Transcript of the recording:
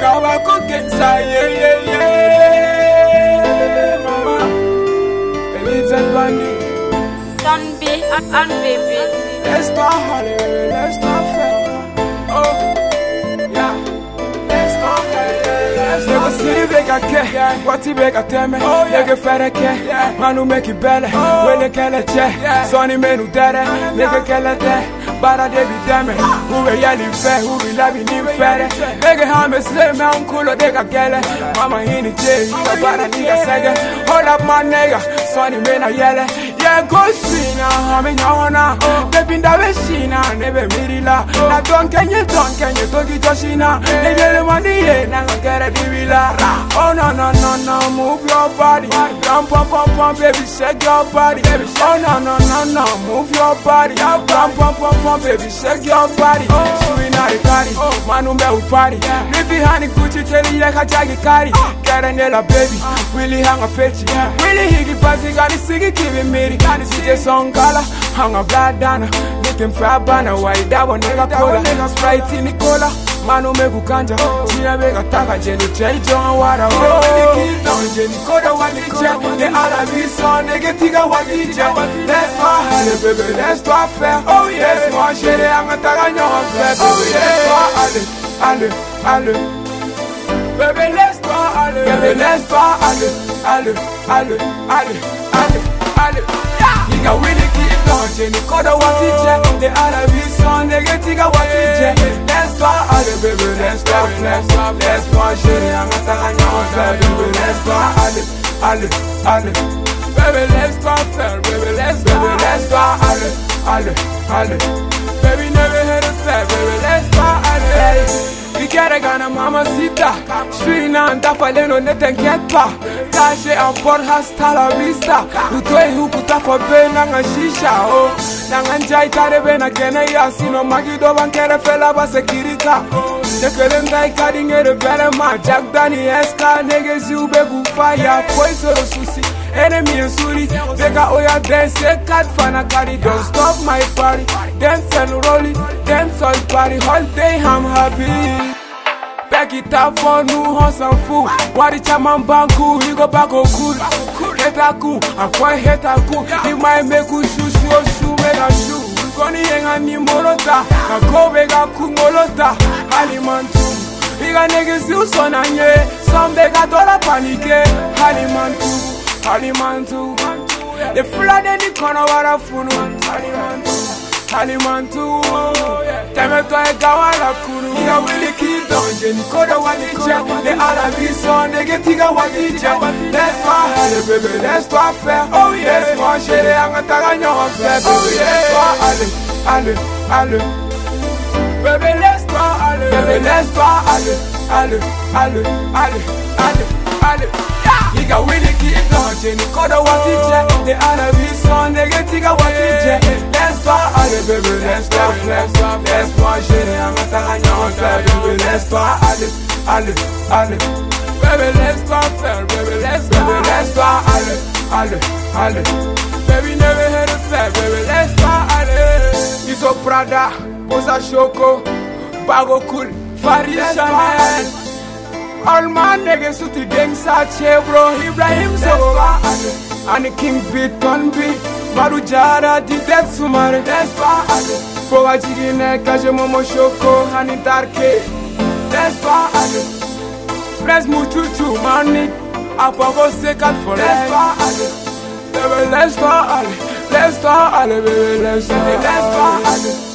Kabako oh. Kensa, yeah, yeah, yeah, mama. Elite Bunny, Don't be unbaby. let's start Hollywood, let's start film. Oh, yeah, let's start Hollywood, let's Nigga city bega ke, wati bega teme, nigga fere ke, manu meki bele, wele kele che, soni menu dere, nigga kele te, bara de bi deme, ube yali fe, ube labi ni fere, nigga hame slay me unkulo oh, dega gele, mama hini che, nigga bara nigga sege, hold up my nigga, soni mena yele, egosina amenyaona debinda beshina nebemirila natonkenye tonkenye tokijoshina nebyelemandiye nangakere dibila Oh no no no no, move your body. Rum pum pum pum, baby, shake your body. Baby, shake. Oh no no no no, move your body. Rum pum pum pum, baby, shake your body. Sweet night party, manumbe upari. Nipi hani kuchi teli yeka jagi kari. Kerenela baby, really hanga fetchi. Really higi pasi gani sigi kibi miri. Gani sije songala, hanga bladana, nikim frabana, waidabo nega kola, sprite ni kola, manu megukanja tina bega taka jeni chaijonga wara wenikita jeni koda wadija ne alabiso negetiga wadija let's go hale baby let's go fair. Oh yes mo shere anga taka nyawa fair baby let's go ale ale ale baby let's go ale baby let's go ale ale ale ale ale Nigga willy keep on jeni koda wadija ne alabiso negetiga wadija let's go. Ale baby let's go. Go. Let's go. Taka nyawa fair baby let's go. Ale ale ale baby let's go. Fair baby let's go. Baby let's go. Ale ale ale baby never gana mama sita Shina anda faleno neten ketpa Tashe ampor hasta la vista Utoi huku tafa be nanga shisha oh Nanga njai tare be na kene ya Sino magido bankere fela ba sekirika Nekele ndai kadi ngere vele ma Jack Daniels ka nege ziube gufaya Foi soro susi enemy and suri Vega oya dance, say cat fana carry Don't stop my party, dance and roll it Dance all party, all day I'm happy Back it up for new horse and fool Wadi chaman banku, he go back o cool. Heta cool, and for heta cool He might make you shoe, shoe, shoe, make a shoe Koni yenga ni molota, na kobe ga kumolota Halimantu, Iga niggas you son and ye Some they got all up panique Halimantu, Halimantu The flood in the corner what a funu Halimantu, Halimantu Teme to e gawala kunu Iga willy keep down Jenny koda wadija The Arabi son they tiga wadija Let's go hale baby let's go fair Oh yes Mo shere anga taga nyawa fair Baby let's go ale ale ale Baby, let's go, allez. Baby, let's go, allez, allez, allez, keep on Jenny Koda Watije, the Arabi son, they get Tiga Watije. Let's go, allez, baby, let's go, let's go, let's go, Jenny, I'm a Taganya, baby, let's go, allez, allez, allez. Baby, let's go, fair, baby, let's go, baby, let's go, allez, allez, allez. Baby, never had a fair, baby, let's go, allez. Iso Prada, Bosa Shoko, Bago Cool, Farid Chanel. All my niggas with the gang Sache, bro, Ibrahim Zoba. King Beat, Ton Beat, Marujara, the Death Sumare, that's why. Foga Chigine, Kaje Momo Shoko, Hani Darke, that's why. Press Muchuchu, Mani, Apago Sekat for that's why. Baby, let's go, Ale. Let's Ale, baby, let's go, let's.